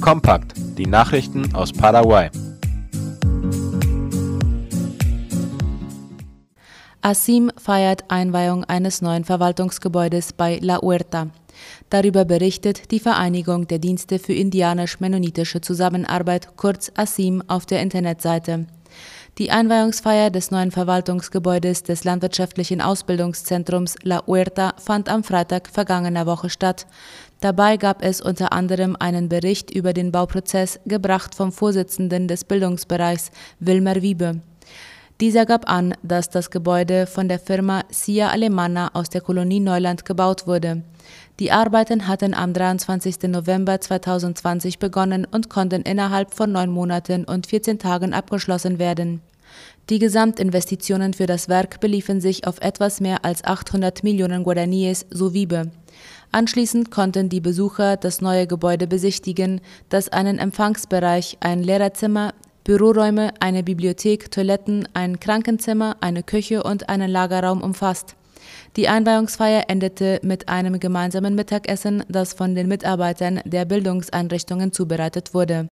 Kompakt, die Nachrichten aus Paraguay. Asim feiert Einweihung eines neuen Verwaltungsgebäudes bei La Huerta. Darüber berichtet die Vereinigung der Dienste für indianisch-mennonitische Zusammenarbeit, kurz ASIM, auf der Internetseite. Die Einweihungsfeier des neuen Verwaltungsgebäudes des Landwirtschaftlichen Ausbildungszentrums La Huerta fand am Freitag vergangener Woche statt. Dabei gab es unter anderem einen Bericht über den Bauprozess, gebracht vom Vorsitzenden des Bildungsbereichs, Wilmer Wiebe. Dieser gab an, dass das Gebäude von der Firma Sia Alemana aus der Kolonie Neuland gebaut wurde. Die Arbeiten hatten am 23. November 2020 begonnen und konnten innerhalb von neun Monaten und 14 Tagen abgeschlossen werden. Die Gesamtinvestitionen für das Werk beliefen sich auf etwas mehr als 800 Millionen Guaraníes so Wiebe. Anschließend konnten die Besucher das neue Gebäude besichtigen, das einen Empfangsbereich, ein Lehrerzimmer, Büroräume, eine Bibliothek, Toiletten, ein Krankenzimmer, eine Küche und einen Lagerraum umfasst. Die Einweihungsfeier endete mit einem gemeinsamen Mittagessen, das von den Mitarbeitern der Bildungseinrichtungen zubereitet wurde.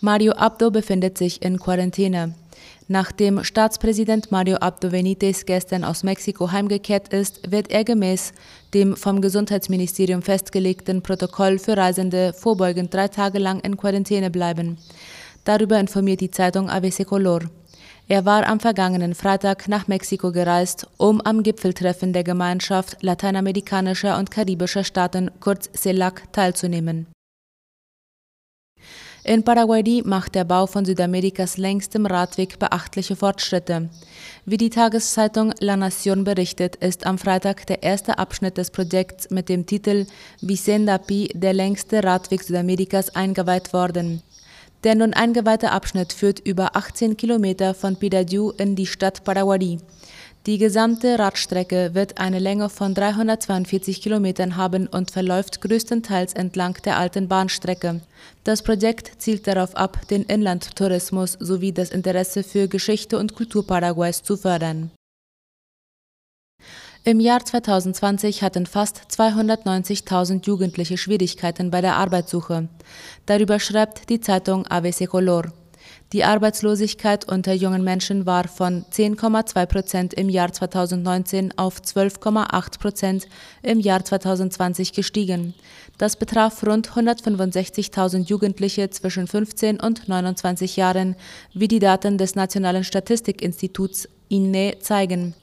Mario Abdo befindet sich in Quarantäne. Nachdem Staatspräsident Mario Abdo Benitez gestern aus Mexiko heimgekehrt ist, wird er gemäß dem vom Gesundheitsministerium festgelegten Protokoll für Reisende vorbeugend drei Tage lang in Quarantäne bleiben. Darüber informiert die Zeitung ABC Color. Er war am vergangenen Freitag nach Mexiko gereist, um am Gipfeltreffen der Gemeinschaft lateinamerikanischer und karibischer Staaten, kurz CELAC, teilzunehmen. In Paraguay macht der Bau von Südamerikas längstem Radweg beachtliche Fortschritte. Wie die Tageszeitung La Nación berichtet, ist am Freitag der erste Abschnitt des Projekts mit dem Titel Vicenda Pi, der längste Radweg Südamerikas, eingeweiht worden. Der nun eingeweihte Abschnitt führt über 18 Kilometer von Pidadiu in die Stadt Paraguay. Die gesamte Radstrecke wird eine Länge von 342 Kilometern haben und verläuft größtenteils entlang der alten Bahnstrecke. Das Projekt zielt darauf ab, den Inlandtourismus sowie das Interesse für Geschichte und Kultur Paraguays zu fördern. Im Jahr 2020 hatten fast 290.000 Jugendliche Schwierigkeiten bei der Arbeitssuche. Darüber schreibt die Zeitung ABC Color. Die Arbeitslosigkeit unter jungen Menschen war von 10,2 Prozent im Jahr 2019 auf 12,8 Prozent im Jahr 2020 gestiegen. Das betraf rund 165.000 Jugendliche zwischen 15 und 29 Jahren, wie die Daten des Nationalen Statistikinstituts INE zeigen.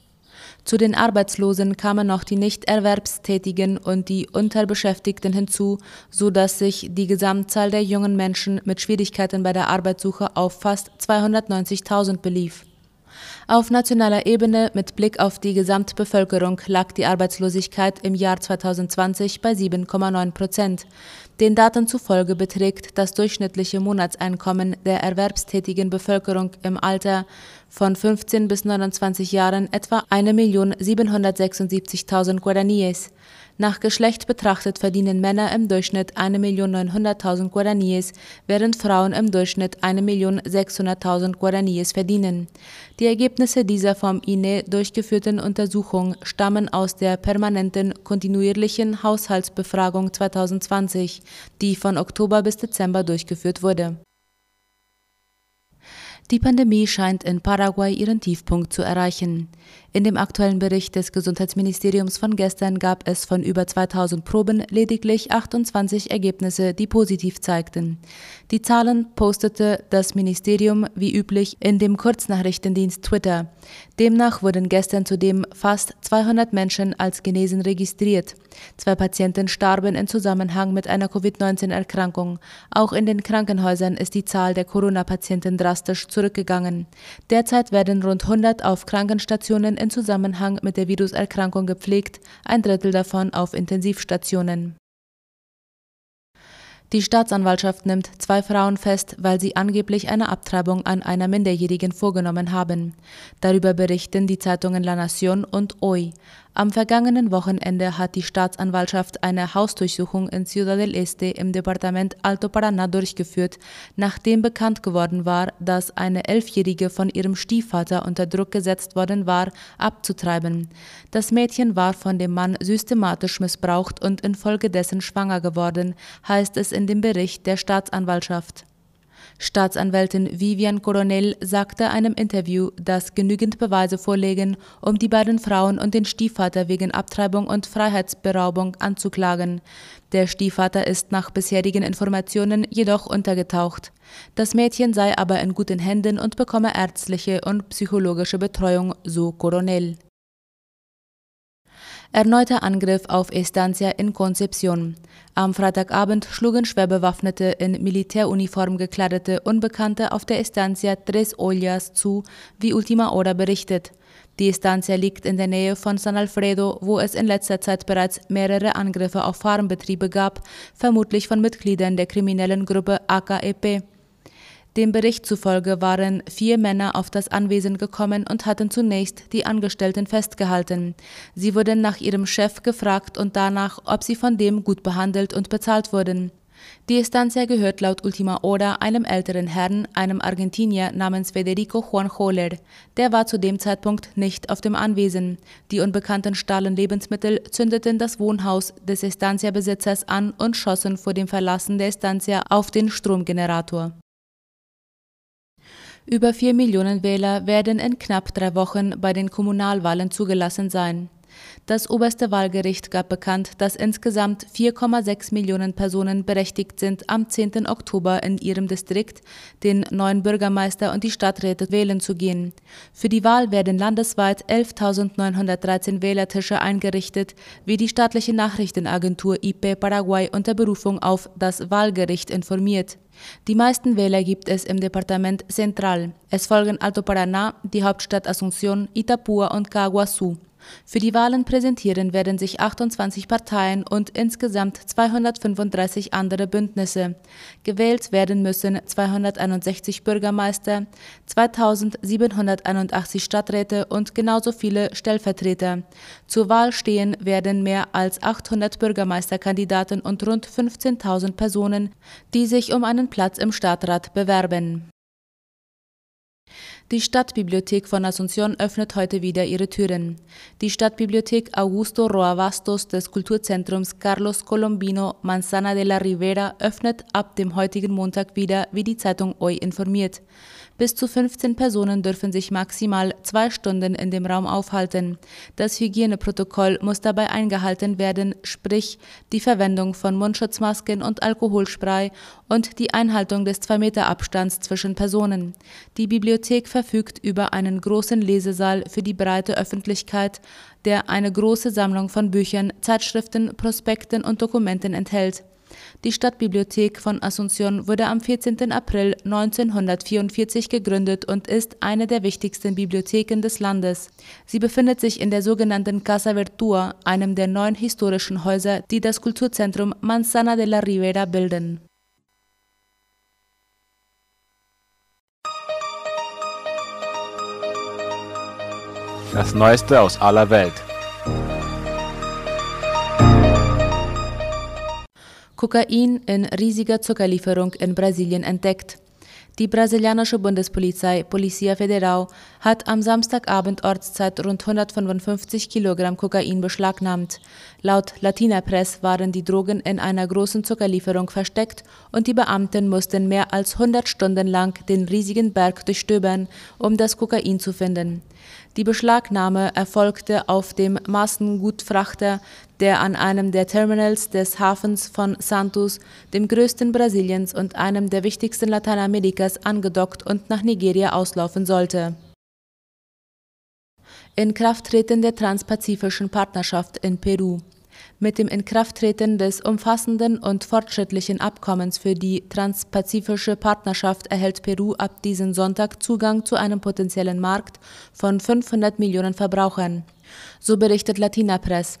Zu den Arbeitslosen kamen noch die Nichterwerbstätigen und die Unterbeschäftigten hinzu, so dass sich die Gesamtzahl der jungen Menschen mit Schwierigkeiten bei der Arbeitssuche auf fast 290.000 belief. Auf nationaler Ebene mit Blick auf die Gesamtbevölkerung lag die Arbeitslosigkeit im Jahr 2020 bei 7,9 Prozent. Den Daten zufolge beträgt das durchschnittliche Monatseinkommen der erwerbstätigen Bevölkerung im Alter von 15 bis 29 Jahren etwa 1.776.000 Guaraníes. Nach Geschlecht betrachtet verdienen Männer im Durchschnitt 1.900.000 Guaraníes, während Frauen im Durchschnitt 1.600.000 Guaraníes verdienen. Die Ergebnisse dieser vom INE durchgeführten Untersuchung stammen aus der permanenten kontinuierlichen Haushaltsbefragung 2020, die von Oktober bis Dezember durchgeführt wurde. Die Pandemie scheint in Paraguay ihren Tiefpunkt zu erreichen. In dem aktuellen Bericht des Gesundheitsministeriums von gestern gab es von über 2000 Proben lediglich 28 Ergebnisse, die positiv zeigten. Die Zahlen postete das Ministerium wie üblich in dem Kurznachrichtendienst Twitter. Demnach wurden gestern zudem fast 200 Menschen als genesen registriert. Zwei Patienten starben in Zusammenhang mit einer Covid-19-Erkrankung. Auch in den Krankenhäusern ist die Zahl der Corona-Patienten drastisch zurückgegangen. Derzeit werden rund 100 auf Krankenstationen in Zusammenhang mit der Viruserkrankung gepflegt, ein Drittel davon auf Intensivstationen. Die Staatsanwaltschaft nimmt zwei Frauen fest, weil sie angeblich eine Abtreibung an einer Minderjährigen vorgenommen haben. Darüber berichten die Zeitungen La Nación und Hoy. Am vergangenen Wochenende hat die Staatsanwaltschaft eine Hausdurchsuchung in Ciudad del Este im Departement Alto Paraná durchgeführt, nachdem bekannt geworden war, dass eine Elfjährige von ihrem Stiefvater unter Druck gesetzt worden war, abzutreiben. Das Mädchen war von dem Mann systematisch missbraucht und infolgedessen schwanger geworden, heißt es in dem Bericht der Staatsanwaltschaft. Staatsanwältin Vivian Coronel sagte einem Interview, dass genügend Beweise vorlegen, um die beiden Frauen und den Stiefvater wegen Abtreibung und Freiheitsberaubung anzuklagen. Der Stiefvater ist nach bisherigen Informationen jedoch untergetaucht. Das Mädchen sei aber in guten Händen und bekomme ärztliche und psychologische Betreuung, so Coronel. Erneuter Angriff auf Estancia in Concepción. Am Freitagabend schlugen schwer bewaffnete, in Militäruniform gekleidete Unbekannte auf der Estancia Tres Ollas zu, wie Ultima Hora berichtet. Die Estancia liegt in der Nähe von San Alfredo, wo es in letzter Zeit bereits mehrere Angriffe auf Farmbetriebe gab, vermutlich von Mitgliedern der kriminellen Gruppe AKEP. Dem Bericht zufolge waren vier Männer auf das Anwesen gekommen und hatten zunächst die Angestellten festgehalten. Sie wurden nach ihrem Chef gefragt und danach, ob sie von dem gut behandelt und bezahlt wurden. Die Estancia gehört laut Ultima Hora einem älteren Herrn, einem Argentinier namens Federico Juan Joler. Der war zu dem Zeitpunkt nicht auf dem Anwesen. Die Unbekannten stahlen Lebensmittel, zündeten das Wohnhaus des Estancia-Besitzers an und schossen vor dem Verlassen der Estancia auf den Stromgenerator. Über vier Millionen Wähler werden in knapp drei Wochen bei den Kommunalwahlen zugelassen sein. Das oberste Wahlgericht gab bekannt, dass insgesamt 4,6 Millionen Personen berechtigt sind, am 10. Oktober in ihrem Distrikt den neuen Bürgermeister und die Stadträte wählen zu gehen. Für die Wahl werden landesweit 11.913 Wählertische eingerichtet, wie die staatliche Nachrichtenagentur IP Paraguay unter Berufung auf das Wahlgericht informiert. Die meisten Wähler gibt es im Departement Central. Es folgen Alto Paraná, die Hauptstadt Asunción, Itapúa und Caguazú. Für die Wahlen präsentieren werden sich 28 Parteien und insgesamt 235 andere Bündnisse. Gewählt werden müssen 261 Bürgermeister, 2781 Stadträte und genauso viele Stellvertreter. Zur Wahl stehen werden mehr als 800 Bürgermeisterkandidaten und rund 15.000 Personen, die sich um einen Platz im Stadtrat bewerben. Die Stadtbibliothek von Asunción öffnet heute wieder ihre Türen. Die Stadtbibliothek Augusto Roa Bastos des Kulturzentrums Carlos Colombino Manzana de la Rivera öffnet ab dem heutigen Montag wieder, wie die Zeitung OI informiert. Bis zu 15 Personen dürfen sich maximal zwei Stunden in dem Raum aufhalten. Das Hygieneprotokoll muss dabei eingehalten werden, sprich die Verwendung von Mundschutzmasken und Alkoholspray und die Einhaltung des 2-Meter-Abstands zwischen Personen. Die Bibliothek verfügt über einen großen Lesesaal für die breite Öffentlichkeit, der eine große Sammlung von Büchern, Zeitschriften, Prospekten und Dokumenten enthält. Die Stadtbibliothek von Asunción wurde am 14. April 1944 gegründet und ist eine der wichtigsten Bibliotheken des Landes. Sie befindet sich in der sogenannten Casa Vertua, einem der neun historischen Häuser, die das Kulturzentrum Manzana de la Ribera bilden. Das Neueste aus aller Welt. Kokain in riesiger Zuckerlieferung in Brasilien entdeckt. Die brasilianische Bundespolizei Polícia Federal hat am Samstagabend Ortszeit rund 155 Kilogramm Kokain beschlagnahmt. Laut Latina Press waren die Drogen in einer großen Zuckerlieferung versteckt und die Beamten mussten mehr als 100 Stunden lang den riesigen Berg durchstöbern, um das Kokain zu finden. Die Beschlagnahme erfolgte auf dem Massengutfrachter, der an einem der Terminals des Hafens von Santos, dem größten Brasiliens und einem der wichtigsten Lateinamerikas, angedockt und nach Nigeria auslaufen sollte. Inkrafttreten der Transpazifischen Partnerschaft in Peru. Mit dem Inkrafttreten des umfassenden und fortschrittlichen Abkommens für die Transpazifische Partnerschaft erhält Peru ab diesem Sonntag Zugang zu einem potenziellen Markt von 500 Millionen Verbrauchern. So berichtet Latina Press.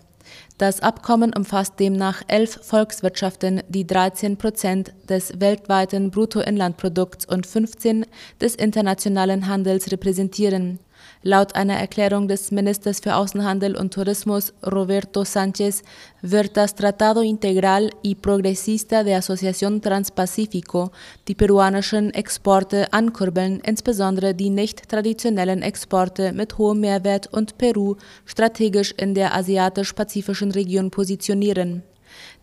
Das Abkommen umfasst demnach elf Volkswirtschaften, die 13 Prozent des weltweiten Bruttoinlandprodukts und 15 des internationalen Handels repräsentieren. Laut einer Erklärung des Ministers für Außenhandel und Tourismus Roberto Sánchez wird das Tratado Integral y Progresista de Asociación Transpacífico die peruanischen Exporte ankurbeln, insbesondere die nicht traditionellen Exporte mit hohem Mehrwert und Peru strategisch in der asiatisch-pazifischen Region positionieren.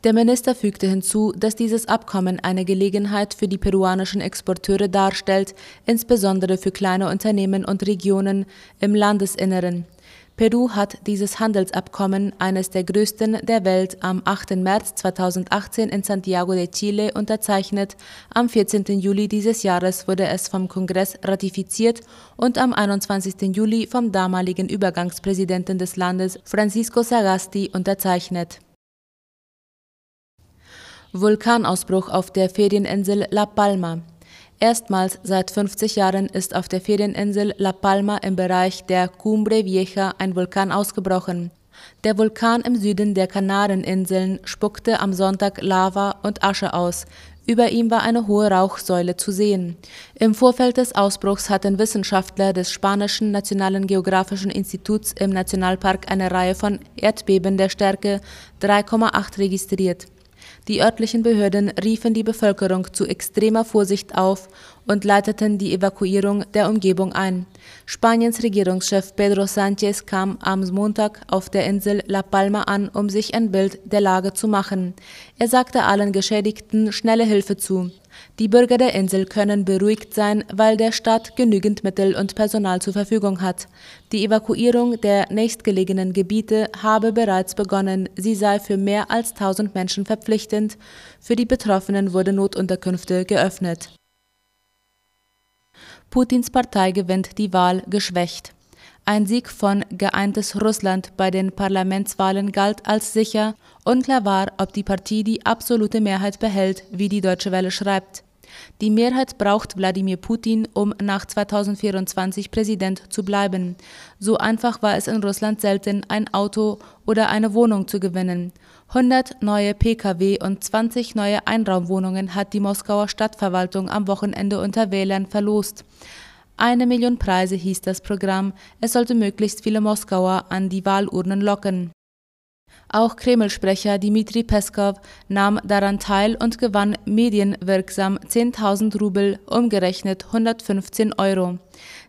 Der Minister fügte hinzu, dass dieses Abkommen eine Gelegenheit für die peruanischen Exporteure darstellt, insbesondere für kleine Unternehmen und Regionen im Landesinneren. Peru hat dieses Handelsabkommen, eines der größten der Welt, am 8. März 2018 in Santiago de Chile unterzeichnet. Am 14. Juli dieses Jahres wurde es vom Kongress ratifiziert und am 21. Juli vom damaligen Übergangspräsidenten des Landes Francisco Sagasti unterzeichnet. Vulkanausbruch auf der Ferieninsel La Palma. Erstmals seit 50 Jahren ist auf der Ferieninsel La Palma im Bereich der Cumbre Vieja ein Vulkan ausgebrochen. Der Vulkan im Süden der Kanareninseln spuckte am Sonntag Lava und Asche aus. Über ihm war eine hohe Rauchsäule zu sehen. Im Vorfeld des Ausbruchs hatten Wissenschaftler des spanischen Nationalen Geographischen Instituts im Nationalpark eine Reihe von Erdbeben der Stärke 3,8 registriert. Die örtlichen Behörden riefen die Bevölkerung zu extremer Vorsicht auf und leiteten die Evakuierung der Umgebung ein. Spaniens Regierungschef Pedro Sánchez kam am Montag auf der Insel La Palma an, um sich ein Bild der Lage zu machen. Er sagte allen Geschädigten schnelle Hilfe zu. Die Bürger der Insel können beruhigt sein, weil der Staat genügend Mittel und Personal zur Verfügung hat. Die Evakuierung der nächstgelegenen Gebiete habe bereits begonnen. Sie sei für mehr als 1000 Menschen verpflichtend. Für die Betroffenen wurden Notunterkünfte geöffnet. Putins Partei gewinnt die Wahl geschwächt. Ein Sieg von Geeintes Russland bei den Parlamentswahlen galt als sicher. Unklar war, ob die Partie die absolute Mehrheit behält, wie die Deutsche Welle schreibt. Die Mehrheit braucht Wladimir Putin, um nach 2024 Präsident zu bleiben. So einfach war es in Russland selten, ein Auto oder eine Wohnung zu gewinnen. 100 neue Pkw und 20 neue Einraumwohnungen hat die Moskauer Stadtverwaltung am Wochenende unter Wählern verlost. Eine Million Preise hieß das Programm. Es sollte möglichst viele Moskauer an die Wahlurnen locken. Auch Kreml-Sprecher Dmitri Peskov nahm daran teil und gewann medienwirksam 10.000 Rubel, umgerechnet 115 Euro.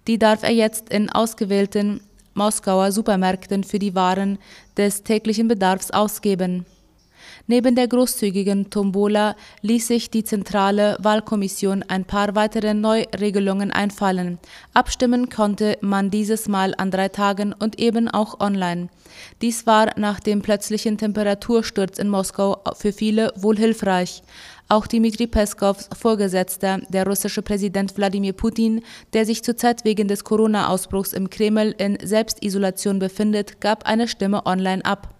Die darf er jetzt in ausgewählten Moskauer Supermärkten für die Waren des täglichen Bedarfs ausgeben. Neben der großzügigen Tombola ließ sich die zentrale Wahlkommission ein paar weitere Neuregelungen einfallen. Abstimmen konnte man dieses Mal an drei Tagen und eben auch online. Dies war nach dem plötzlichen Temperatursturz in Moskau für viele wohl hilfreich. Auch Dmitri Peskows Vorgesetzter, der russische Präsident Wladimir Putin, der sich zurzeit wegen des Corona-Ausbruchs im Kreml in Selbstisolation befindet, gab eine Stimme online ab.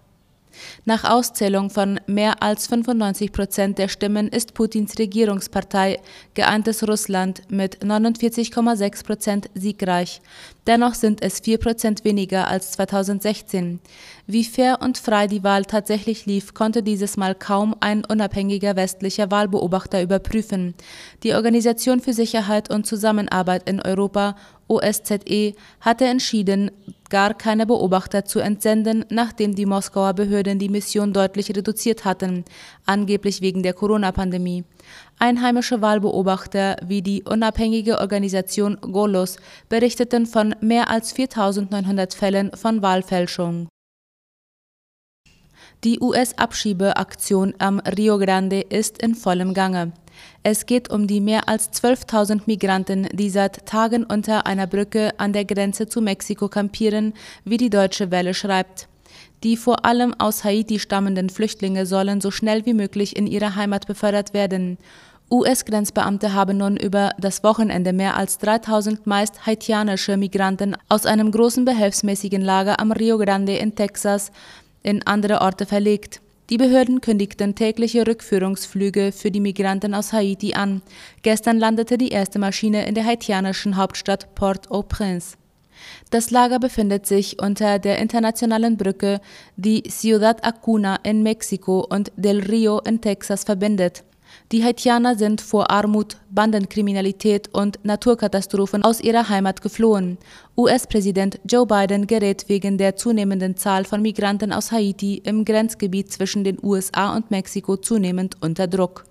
Nach Auszählung von mehr als 95 Prozent der Stimmen ist Putins Regierungspartei Geeintes Russland mit 49,6 Prozent siegreich. Dennoch sind es 4 Prozent weniger als 2016. Wie fair und frei die Wahl tatsächlich lief, konnte dieses Mal kaum ein unabhängiger westlicher Wahlbeobachter überprüfen. Die Organisation für Sicherheit und Zusammenarbeit in Europa OSZE hatte entschieden, gar keine Beobachter zu entsenden, nachdem die Moskauer Behörden die Mission deutlich reduziert hatten, angeblich wegen der Corona-Pandemie. Einheimische Wahlbeobachter wie die unabhängige Organisation Golos berichteten von mehr als 4900 Fällen von Wahlfälschung. Die US-Abschiebeaktion am Rio Grande ist in vollem Gange. Es geht um die mehr als 12.000 Migranten, die seit Tagen unter einer Brücke an der Grenze zu Mexiko kampieren, wie die Deutsche Welle schreibt. Die vor allem aus Haiti stammenden Flüchtlinge sollen so schnell wie möglich in ihre Heimat befördert werden. US-Grenzbeamte haben nun über das Wochenende mehr als 3000 meist haitianische Migranten aus einem großen behelfsmäßigen Lager am Rio Grande in Texas in andere Orte verlegt. Die Behörden kündigten tägliche Rückführungsflüge für die Migranten aus Haiti an. Gestern landete die erste Maschine in der haitianischen Hauptstadt Port-au-Prince. Das Lager befindet sich unter der internationalen Brücke, die Ciudad Acuna in Mexiko und Del Rio in Texas verbindet. Die Haitianer sind vor Armut, Bandenkriminalität und Naturkatastrophen aus ihrer Heimat geflohen. US-Präsident Joe Biden gerät wegen der zunehmenden Zahl von Migranten aus Haiti im Grenzgebiet zwischen den USA und Mexiko zunehmend unter Druck.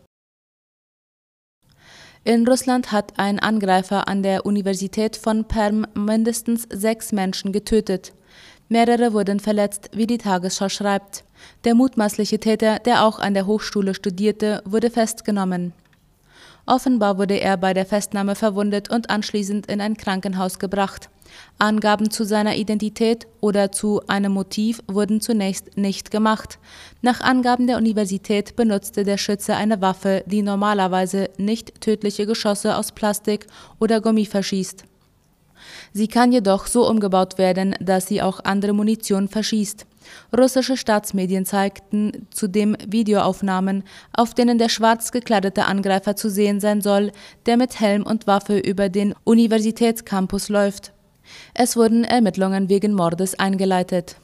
In Russland hat ein Angreifer an der Universität von Perm mindestens sechs Menschen getötet. Mehrere wurden verletzt, wie die Tagesschau schreibt. Der mutmaßliche Täter, der auch an der Hochschule studierte, wurde festgenommen. Offenbar wurde er bei der Festnahme verwundet und anschließend in ein Krankenhaus gebracht. Angaben zu seiner Identität oder zu einem Motiv wurden zunächst nicht gemacht. Nach Angaben der Universität benutzte der Schütze eine Waffe, die normalerweise nicht tödliche Geschosse aus Plastik oder Gummi verschießt. Sie kann jedoch so umgebaut werden, dass sie auch andere Munition verschießt. Russische Staatsmedien zeigten zudem Videoaufnahmen, auf denen der schwarz gekleidete Angreifer zu sehen sein soll, der mit Helm und Waffe über den Universitätscampus läuft. Es wurden Ermittlungen wegen Mordes eingeleitet